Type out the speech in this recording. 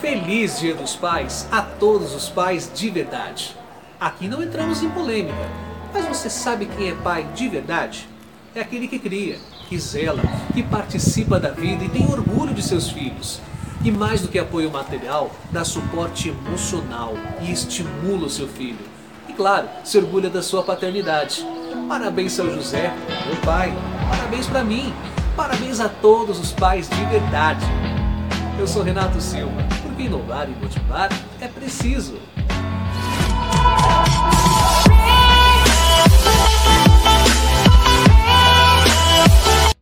Feliz Dia dos Pais a todos os pais de verdade. Aqui não entramos em polêmica, mas você sabe quem é pai de verdade? É aquele que cria, que zela, que participa da vida e tem orgulho de seus filhos. E mais do que apoio material, dá suporte emocional e estimula o seu filho. E claro, se orgulha da sua paternidade. Parabéns, São José, meu pai. Parabéns para mim. Parabéns a todos os pais de verdade. Eu sou Renato Silva, inovar e motivar é preciso.